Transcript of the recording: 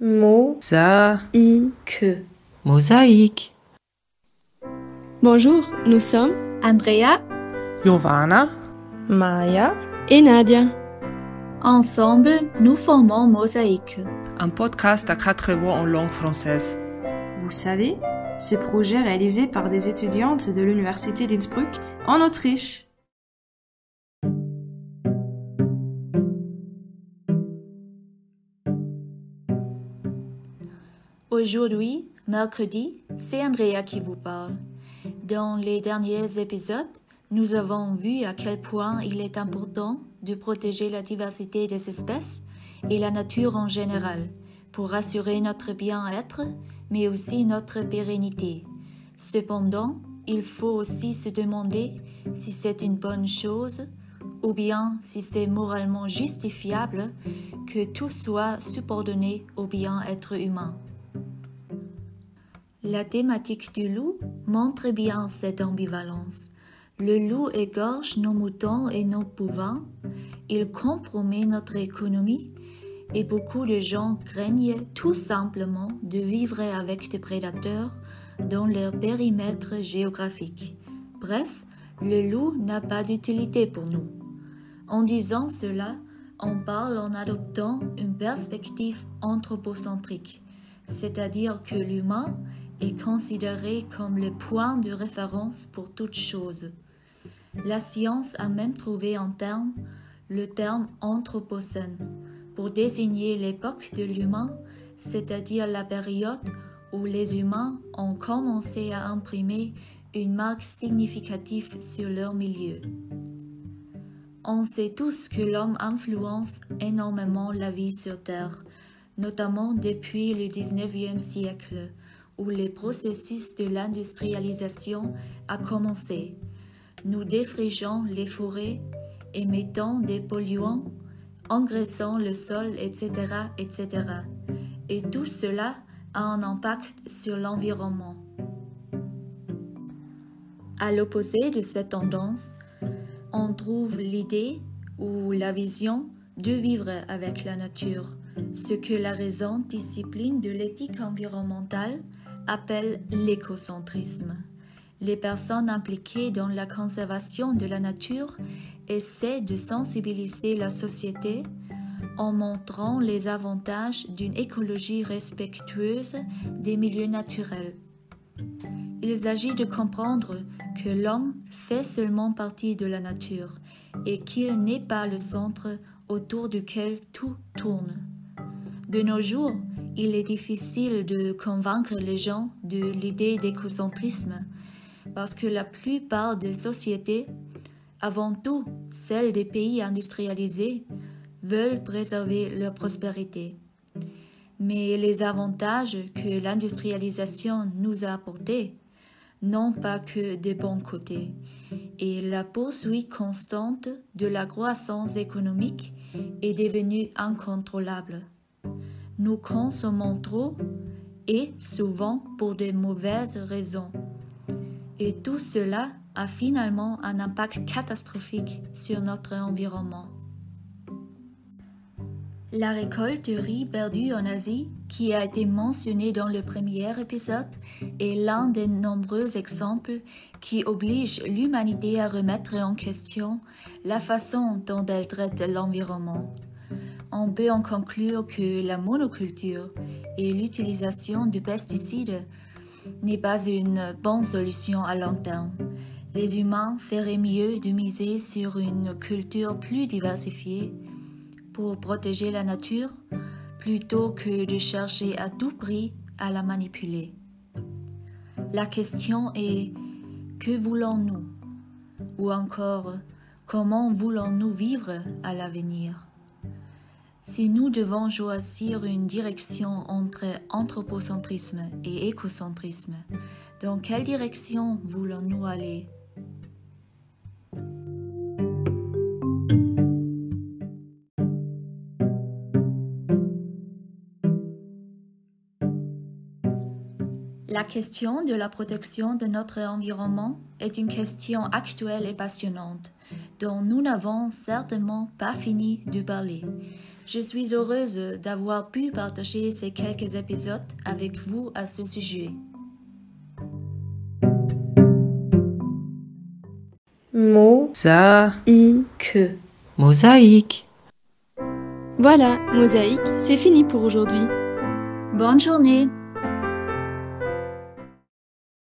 Mosaïque. Mosaïque. Bonjour, nous sommes Andrea, Giovanna, Maya et Nadia. Ensemble, nous formons Mosaïque. Un podcast à quatre voix en langue française. Vous savez, ce projet réalisé par des étudiantes de l'Université d'Innsbruck en Autriche. Aujourd'hui, mercredi, c'est Andrea qui vous parle. Dans les derniers épisodes, nous avons vu à quel point il est important de protéger la diversité des espèces et la nature en général pour assurer notre bien-être, mais aussi notre pérennité. Cependant, il faut aussi se demander si c'est une bonne chose ou bien si c'est moralement justifiable que tout soit subordonné au bien-être humain. La thématique du loup montre bien cette ambivalence. Le loup égorge nos moutons et nos bovins, il compromet notre économie et beaucoup de gens craignent tout simplement de vivre avec des prédateurs dans leur périmètre géographique. Bref, le loup n'a pas d'utilité pour nous. En disant cela, on parle en adoptant une perspective anthropocentrique, c'est-à-dire que l'humain est considéré comme le point de référence pour toute chose. La science a même trouvé en terme le terme anthropocène pour désigner l'époque de l'humain, c'est-à-dire la période où les humains ont commencé à imprimer une marque significative sur leur milieu. On sait tous que l'homme influence énormément la vie sur Terre, notamment depuis le 19e siècle, où le processus de l'industrialisation a commencé. Nous défrigeons les forêts, émettant des polluants, engraissant le sol, etc., etc. Et tout cela a un impact sur l'environnement. À l'opposé de cette tendance, on trouve l'idée ou la vision de vivre avec la nature, ce que la raison discipline de l'éthique environnementale appelle l'écocentrisme. Les personnes impliquées dans la conservation de la nature essaient de sensibiliser la société en montrant les avantages d'une écologie respectueuse des milieux naturels. Il s'agit de comprendre que l'homme fait seulement partie de la nature et qu'il n'est pas le centre autour duquel tout tourne. De nos jours, il est difficile de convaincre les gens de l'idée d'écocentrisme parce que la plupart des sociétés, avant tout celles des pays industrialisés, veulent préserver leur prospérité. Mais les avantages que l'industrialisation nous a apportés n'ont pas que des bons côtés, et la poursuite constante de la croissance économique est devenue incontrôlable. Nous consommons trop et souvent pour de mauvaises raisons. Et tout cela a finalement un impact catastrophique sur notre environnement. La récolte de riz perdu en Asie, qui a été mentionnée dans le premier épisode, est l'un des nombreux exemples qui obligent l'humanité à remettre en question la façon dont elle traite l'environnement. On peut en conclure que la monoculture et l'utilisation de pesticides n'est pas une bonne solution à long terme. Les humains feraient mieux de miser sur une culture plus diversifiée pour protéger la nature plutôt que de chercher à tout prix à la manipuler. La question est que voulons-nous? Ou encore, comment voulons-nous vivre à l'avenir? Si nous devons choisir une direction entre anthropocentrisme et écocentrisme, dans quelle direction voulons-nous aller? La question de la protection de notre environnement est une question actuelle et passionnante, dont nous n'avons certainement pas fini de parler. Je suis heureuse d'avoir pu partager ces quelques épisodes avec vous à ce sujet. Mo, Ça, i, que. Mosaïque. Voilà, Mosaïque, c'est fini pour aujourd'hui. Bonne journée